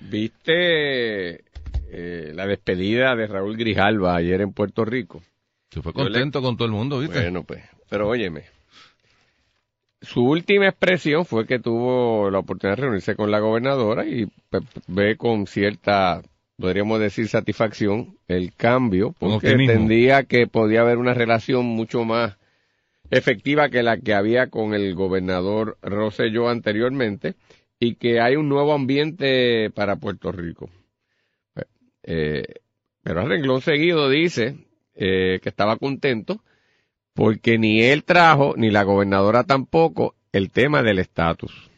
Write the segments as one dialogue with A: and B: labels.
A: ¿Viste eh, la despedida de Raúl Grijalva ayer en Puerto Rico?
B: Se fue contento con todo el mundo, ¿viste?
A: Bueno, pues, pero óyeme. Su última expresión fue que tuvo la oportunidad de reunirse con la gobernadora y pues, ve con cierta, podríamos decir, satisfacción el cambio, porque entendía que podía haber una relación mucho más efectiva que la que había con el gobernador Rosselló anteriormente y que hay un nuevo ambiente para Puerto Rico. Eh, pero renglón seguido dice eh, que estaba contento porque ni él trajo, ni la gobernadora tampoco, el tema del estatus.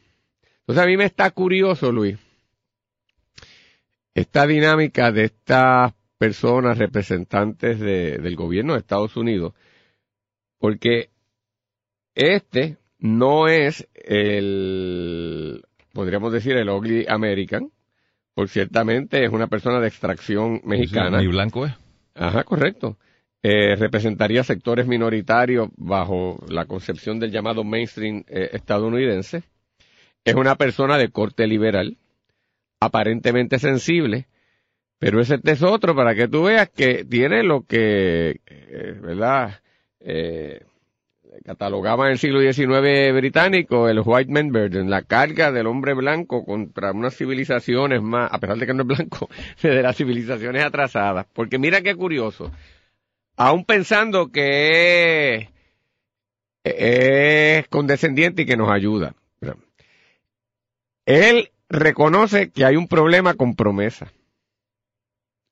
A: Entonces a mí me está curioso, Luis, esta dinámica de estas personas representantes del gobierno de Estados Unidos, porque este no es el podríamos decir el ugly American, por ciertamente es una persona de extracción mexicana.
B: ¿Y blanco es?
A: Ajá, correcto. Eh, representaría sectores minoritarios bajo la concepción del llamado mainstream eh, estadounidense. Es una persona de corte liberal, aparentemente sensible, pero ese es otro para que tú veas que tiene lo que, eh, ¿verdad? Eh, catalogaba en el siglo XIX británico el white man burden, la carga del hombre blanco contra unas civilizaciones más, a pesar de que no es blanco, de las civilizaciones atrasadas. Porque mira qué curioso, aún pensando que es, condescendiente y que nos ayuda. Él reconoce que hay un problema con promesa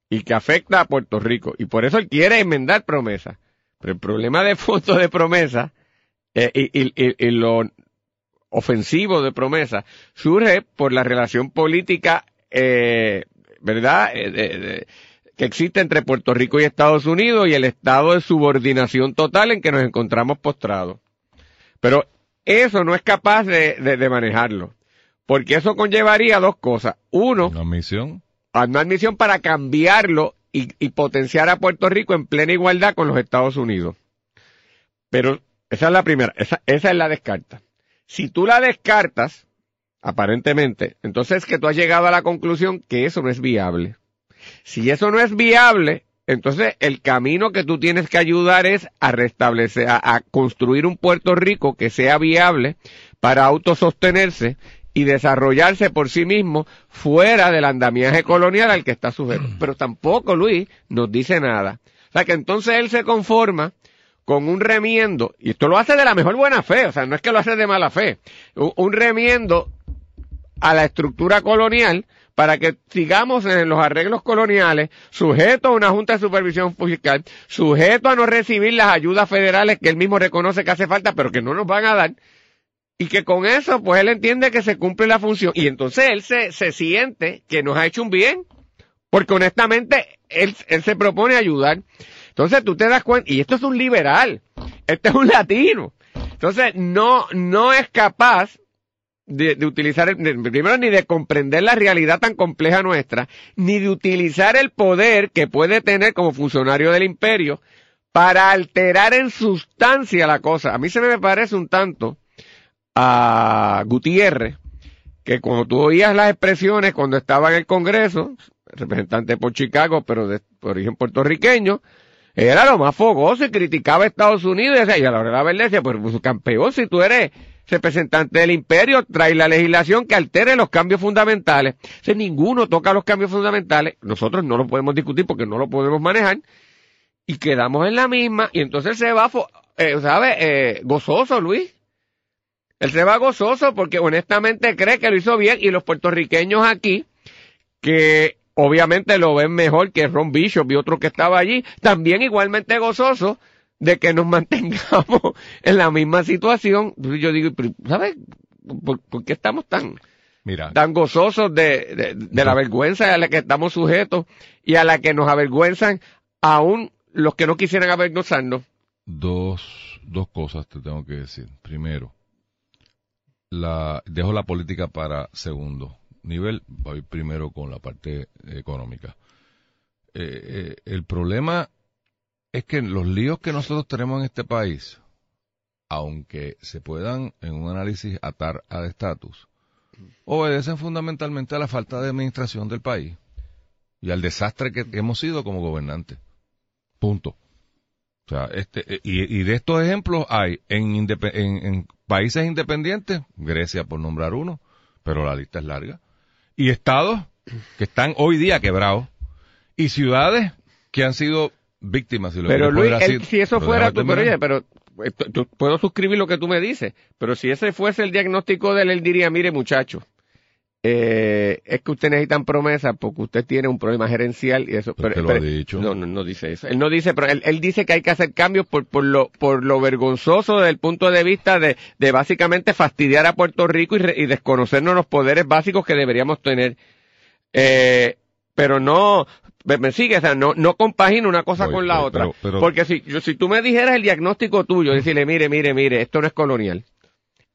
A: y que afecta a Puerto Rico y por eso él quiere enmendar promesa. Pero el problema de fondo de promesa eh, y, lo ofensivo de promesa surge por la relación política, eh, ¿verdad? Eh, que existe entre Puerto Rico y Estados Unidos y el estado de subordinación total en que nos encontramos postrados. Pero eso no es capaz de, manejarlo. Porque eso conllevaría dos cosas. Uno,
B: una admisión.
A: Una admisión para cambiarlo y, potenciar a Puerto Rico en plena igualdad con los Estados Unidos. Pero esa es la primera, esa, es la descarta. Si tú la descartas, aparentemente, entonces que tú has llegado a la conclusión que eso no es viable. Si eso no es viable, entonces el camino que tú tienes que ayudar es a restablecer, a, construir un Puerto Rico que sea viable para autosostenerse y desarrollarse por sí mismo fuera del andamiaje colonial al que está sujeto. Pero tampoco, Luis, nos dice nada. O sea que entonces él se conforma con un remiendo, y esto lo hace de la mejor buena fe, o sea, no es que lo hace de mala fe, un, remiendo a la estructura colonial para que sigamos en los arreglos coloniales, sujeto a una Junta de Supervisión Fiscal, sujeto a no recibir las ayudas federales que él mismo reconoce que hace falta, pero que no nos van a dar, y que con eso, pues él entiende que se cumple la función, y entonces él se, se siente que nos ha hecho un bien, porque honestamente él, él se propone ayudar. Entonces tú te das cuenta, y esto es un liberal, este es un latino. Entonces no, no es capaz de, utilizar, el, primero ni de comprender la realidad tan compleja nuestra, ni de utilizar el poder que puede tener como funcionario del imperio para alterar en sustancia la cosa. A mí se me parece un tanto a Gutiérrez, que cuando tú oías las expresiones cuando estaba en el Congreso, representante por Chicago, pero de origen puertorriqueño, era lo más fogoso y criticaba a Estados Unidos y, a la hora de la verdad decía, pues, pues, campeón, si tú eres representante del imperio trae la legislación que altere los cambios fundamentales. Si ninguno toca los cambios fundamentales, nosotros no lo podemos discutir porque no lo podemos manejar, y quedamos en la misma, y entonces se va, eh, ¿sabe? Eh, gozoso, Luis. Él se va gozoso porque honestamente cree que lo hizo bien y los puertorriqueños aquí, que obviamente lo ven mejor que Ron Bishop y otro que estaba allí, también igualmente gozoso de que nos mantengamos en la misma situación. Yo digo, ¿sabes? ¿Por, qué estamos tan, Mira, tan gozosos de, de, la vergüenza a la que estamos sujetos y a la que nos avergüenzan aún los que no quisieran avergonzarnos?
B: Dos, dos cosas te tengo que decir. Primero, la, dejo la política para segundo nivel, voy primero con la parte económica. Eh, eh, el problema es que los líos que nosotros tenemos en este país, aunque se puedan en un análisis atar al estatus, obedecen fundamentalmente a la falta de administración del país y al desastre que hemos sido como gobernantes. Punto. O sea, este, eh, y, de estos ejemplos hay en, en, países independientes, Grecia por nombrar uno, pero la lista es larga, y estados que están hoy día quebrados, y ciudades que han sido víctimas. Si lo
A: pero Luis, si eso fuera, tú, pero, oye, pero puedo suscribir lo que tú me dices, pero si ese fuese el diagnóstico de él, él diría, mire muchacho, eh, es que usted necesitan promesas porque usted tiene un problema gerencial y eso.
B: Pero, lo ha dicho.
A: No, no, no dice eso. Él no dice, pero él, él, dice que hay que hacer cambios por, por lo, por lo vergonzoso desde el punto de vista de, de básicamente fastidiar a Puerto Rico y, y desconocernos los poderes básicos que deberíamos tener. Eh, pero no, me sigue, o sea, no, no compagina una cosa con la otra. porque si, si tú me dijeras el diagnóstico tuyo, decirle, mire, mire, mire, esto no es colonial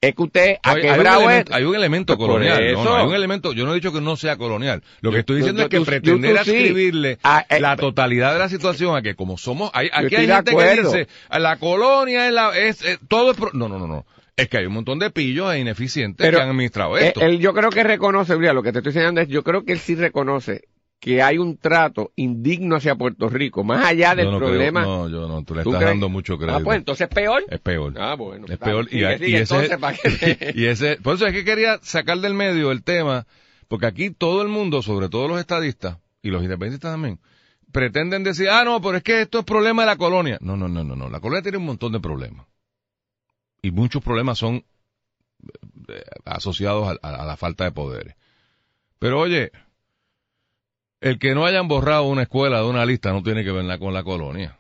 A: es que usted ha hay, quebrado
B: hay un, elemento, hay un elemento colonial. No, hay un elemento, yo no he dicho que no sea colonial. Lo que estoy diciendo es que pretender escribirle ah, eh, la totalidad de la situación a que como somos, hay, aquí hay gente que dice, la colonia es la, es, eh, todo es, no, no, no, no. Es que hay un montón de pillos e ineficientes que han administrado esto.
A: Él, yo creo que reconoce, lo que te estoy enseñando es, yo creo que él sí reconoce que hay un trato indigno hacia Puerto Rico, más allá del problema.
B: no, yo no, tú le estás dando mucho crédito.
A: Ah, pues entonces es peor.
B: Es peor.
A: Ah, bueno.
B: Es peor. y, ese, y ese, por eso es que quería sacar del medio el tema, porque aquí todo el mundo, sobre todo los estadistas y los independentistas también, pretenden decir, ah, no, pero es que esto es problema de la colonia. No, no, no, no, no. La colonia tiene un montón de problemas. Y muchos problemas son eh, asociados a la falta de poderes. Pero oye, el que no hayan borrado una escuela de una lista no tiene que verla con la colonia.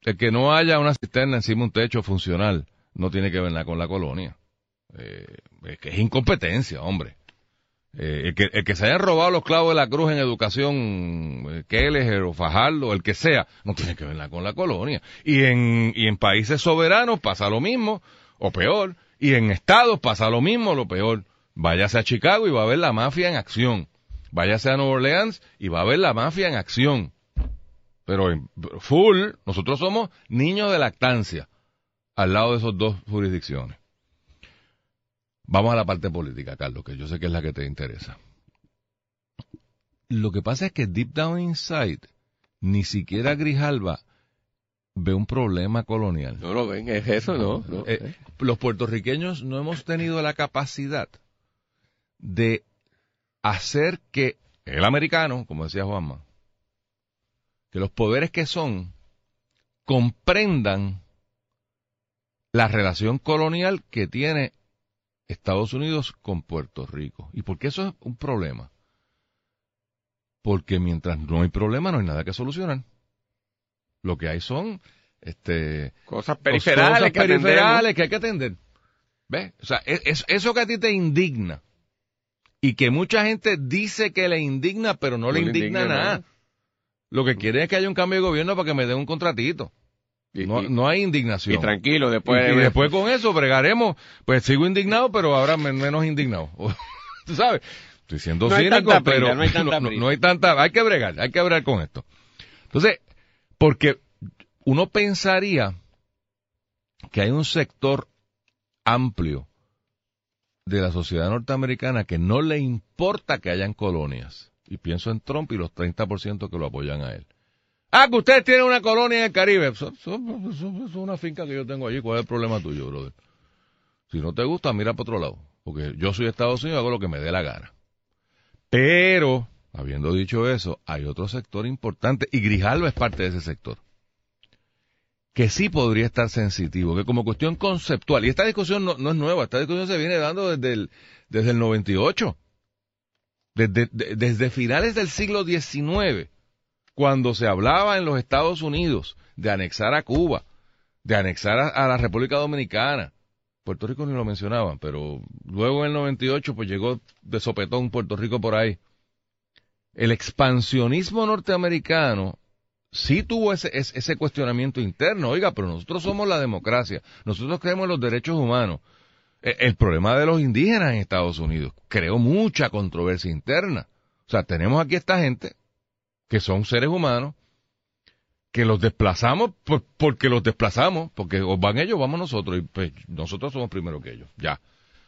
B: El que no haya una cisterna encima de un techo funcional no tiene que verla con la colonia. Eh, es que es incompetencia, hombre. Eh, el, que, el, que, se hayan robado los clavos de la cruz en educación, eh, Keller o Fajardo, el que sea, no tiene que verla con la colonia. Y en, y en países soberanos pasa lo mismo, o peor. Y en estados pasa lo mismo, lo peor. Váyase a Chicago y va a ver la mafia en acción. Váyase a Nueva Orleans y va a ver la mafia en acción. Pero en full, nosotros somos niños de lactancia al lado de esas dos jurisdicciones. Vamos a la parte política, Carlos, que yo sé que es la que te interesa. Lo que pasa es que deep down inside, ni siquiera Grijalba ve un problema colonial.
A: No lo ven, es eso, ¿no?
B: Eh, los puertorriqueños no hemos tenido la capacidad de hacer que el americano, como decía Juanma, que los poderes que son comprendan la relación colonial que tiene Estados Unidos con Puerto Rico. ¿Y por qué eso es un problema? Porque mientras no hay problema, no hay nada que solucionar. Lo que hay son este
A: cosas periferales,
B: que, periferales que hay que atender. ¿Ves? O sea, es, eso que a ti te indigna, y que mucha gente dice que le indigna, pero no, le indigna, nada. Lo que quiere es que haya un cambio de gobierno para que me dé un contratito. no, no, hay indignación.
A: Y tranquilo, después.
B: Y, después con eso bregaremos. Pues sigo indignado, pero ahora menos indignado. Tú sabes, estoy siendo cínico, pero no, hay tanta no, hay tanta. Hay que bregar, hay que bregar con esto. Entonces, porque uno pensaría que hay un sector amplio de la sociedad norteamericana que no le importa que hayan colonias. Y pienso en Trump y los 30% que lo apoyan a él. Ah, que ustedes tienen una colonia en el Caribe. Eso, es una finca que yo tengo allí. ¿Cuál es el problema tuyo, brother? Si no te gusta, mira para otro lado. Porque yo soy Estados Unidos, hago lo que me dé la gana. Pero, habiendo dicho eso, hay otro sector importante, y Grijalva es parte de ese sector, que sí podría estar sensitivo, que como cuestión conceptual, y esta discusión no, es nueva, esta discusión se viene dando desde el, desde el 98, desde, desde finales del siglo XIX, cuando se hablaba en los Estados Unidos de anexar a Cuba, de anexar a la República Dominicana, Puerto Rico ni lo mencionaban, pero luego en el 98 pues llegó de sopetón Puerto Rico por ahí. El expansionismo norteamericano sí tuvo ese, ese cuestionamiento interno. Oiga, pero nosotros somos la democracia, nosotros creemos en los derechos humanos. E, el, problema de los indígenas en Estados Unidos creó mucha controversia interna. O sea, tenemos aquí esta gente que son seres humanos que los desplazamos porque los desplazamos, porque o van ellos, vamos nosotros, y pues nosotros somos primero que ellos, ya.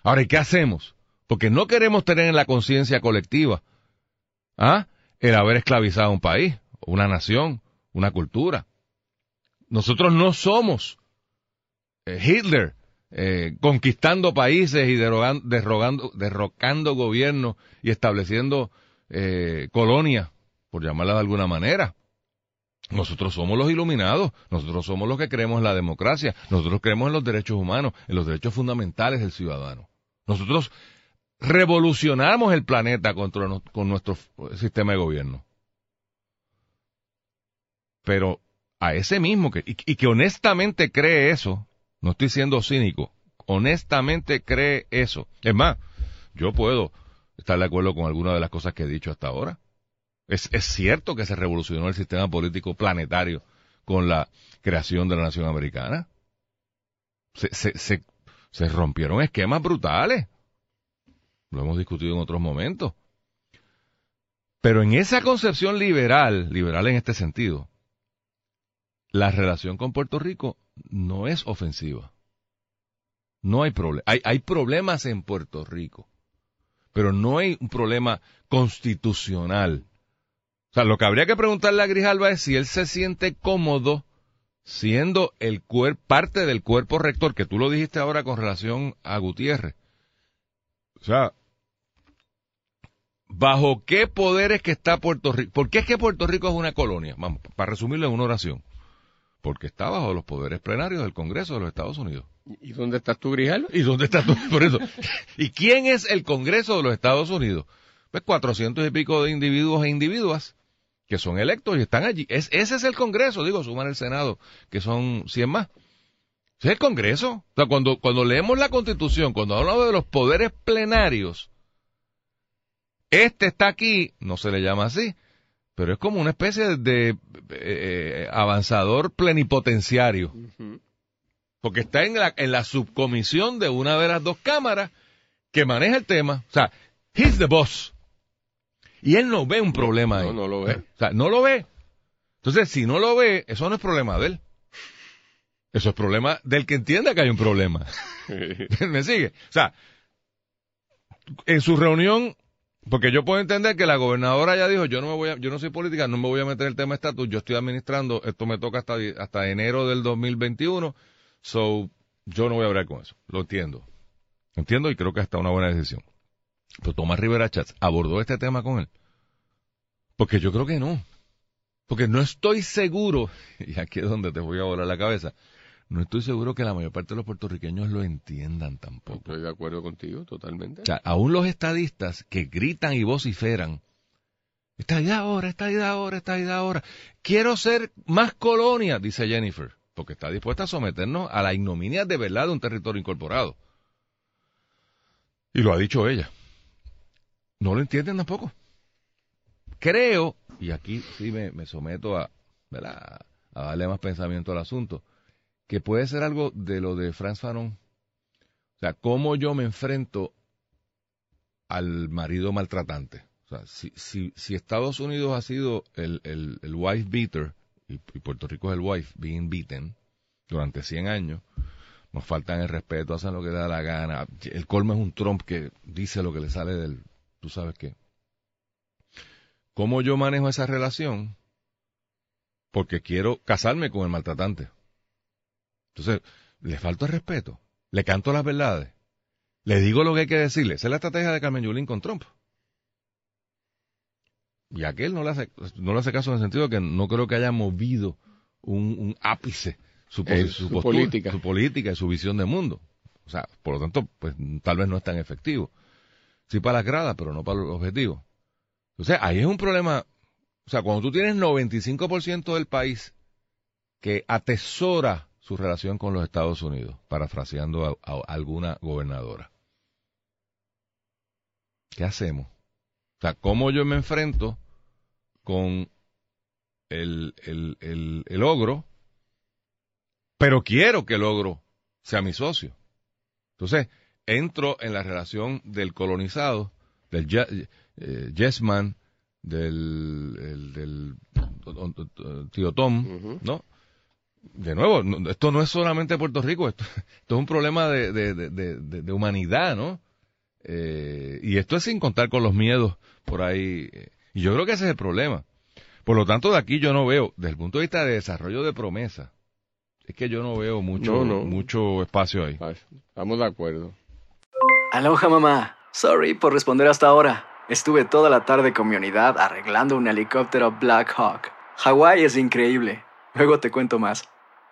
B: Ahora, ¿y qué hacemos? Porque no queremos tener en la conciencia colectiva ¿ah? el haber esclavizado un país, una nación, una cultura. Nosotros no somos eh, Hitler eh, conquistando países y derrogando, derrocando gobiernos y estableciendo eh, colonias, por llamarla de alguna manera. Nosotros somos los iluminados, nosotros somos los que creemos en la democracia, nosotros creemos en los derechos humanos, en los derechos fundamentales del ciudadano. Nosotros revolucionamos el planeta contra, con nuestro sistema de gobierno. Pero a ese mismo que, y, que honestamente cree eso, no estoy siendo cínico, honestamente cree eso. Es más, yo puedo estar de acuerdo con alguna de las cosas que he dicho hasta ahora. Es, cierto que se revolucionó el sistema político planetario con la creación de la nación americana. Se, se rompieron esquemas brutales. Lo hemos discutido en otros momentos. Pero en esa concepción liberal, liberal en este sentido, la relación con Puerto Rico no es ofensiva. No hay problema. Hay, hay problemas en Puerto Rico, pero no hay un problema constitucional o sea, lo que habría que preguntarle a Grijalva es si él se siente cómodo siendo el parte del cuerpo rector, que tú lo dijiste ahora con relación a Gutiérrez. O sea, ¿bajo qué poderes que está Puerto Rico? ¿Por qué es que Puerto Rico es una colonia? Vamos, para resumirlo en una oración. Porque está bajo los poderes plenarios del Congreso de los Estados Unidos.
A: ¿Y dónde estás tú, Grijalva?
B: ¿Y dónde estás tú? Por eso. ¿Y quién es el Congreso de los Estados Unidos? Pues cuatrocientos y pico de individuos e individuas que son electos y están allí. Es, ese es el Congreso, digo, suman el Senado, que son 100 más. Ese es el Congreso. O sea, cuando, cuando leemos la Constitución, cuando hablamos de los poderes plenarios, este está aquí, no se le llama así, pero es como una especie de eh, avanzador plenipotenciario. Porque está en la, en la subcomisión de una de las dos cámaras que maneja el tema. O sea, he's the boss. Y él no ve un problema ahí.
A: No, no lo ve.
B: O sea, no lo ve. Entonces, si no lo ve, eso no es problema de él. Eso es problema del que entienda que hay un problema. ¿Me sigue? O sea, en su reunión, porque yo puedo entender que la gobernadora ya dijo, yo no me voy a, yo no soy política, no me voy a meter el tema estatus, yo estoy administrando, esto me toca hasta, hasta enero del 2021, so, yo no voy a hablar con eso. Lo entiendo. Entiendo y creo que hasta una buena decisión. Pero Tomás Rivera Chats abordó este tema con él. Porque yo creo que no. Porque no estoy seguro, y aquí es donde te voy a volar la cabeza, no estoy seguro que la mayor parte de los puertorriqueños lo entiendan tampoco.
A: Estoy de acuerdo contigo, totalmente.
B: O sea, aún los estadistas que gritan y vociferan, esta idea ahora, esta idea ahora, esta idea ahora. Quiero ser más colonia, dice Jennifer, porque está dispuesta a someternos a la ignominia de verdad de un territorio incorporado. Y lo ha dicho ella no lo entienden tampoco. Creo, y aquí sí me, someto a, a darle más pensamiento al asunto, que puede ser algo de lo de Franz Fanon. O sea, cómo yo me enfrento al marido maltratante. O sea, si, si, si Estados Unidos ha sido el, el, wife beater, y, Puerto Rico es el wife being beaten, durante 100 años, nos faltan el respeto, hacen lo que da la gana. El colmo es un Trump que dice lo que le sale del, tú sabes qué. ¿Cómo yo manejo esa relación? Porque quiero casarme con el maltratante. Entonces, le falta el respeto. le canto las verdades, le digo lo que hay que decirle. Esa es la estrategia de Carmen Yulín con Trump. Y aquel no le hace, no le hace caso en el sentido de que no creo que haya movido un, ápice su, política. su política y su visión de mundo. O sea, por lo tanto, pues tal vez no es tan efectivo. Sí para las gradas, pero no para los objetivos. O sea, ahí es un problema. O sea, cuando tú tienes 95% del país que atesora su relación con los Estados Unidos, parafraseando a alguna gobernadora. ¿Qué hacemos? O sea, ¿cómo yo me enfrento con el, el, el, ogro? Pero quiero que el ogro sea mi socio. Entonces, entro en la relación del colonizado, del eh, yesman, del, del, tío Tom, ¿no? De nuevo, esto no es solamente Puerto Rico, esto, esto es un problema de, de, de, de humanidad, ¿no? Eh, y esto es sin contar con los miedos por ahí. Y yo creo que ese es el problema. Por lo tanto, de aquí yo no veo, desde el punto de vista de desarrollo de promesa, es que yo no veo mucho, mucho espacio ahí.
A: Estamos de acuerdo.
C: Aloha mamá. Sorry por responder hasta ahora. Estuve toda la tarde con mi unidad arreglando un helicóptero Black Hawk. Hawái es increíble. Luego te cuento más.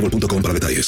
D: mobile.com para detalles.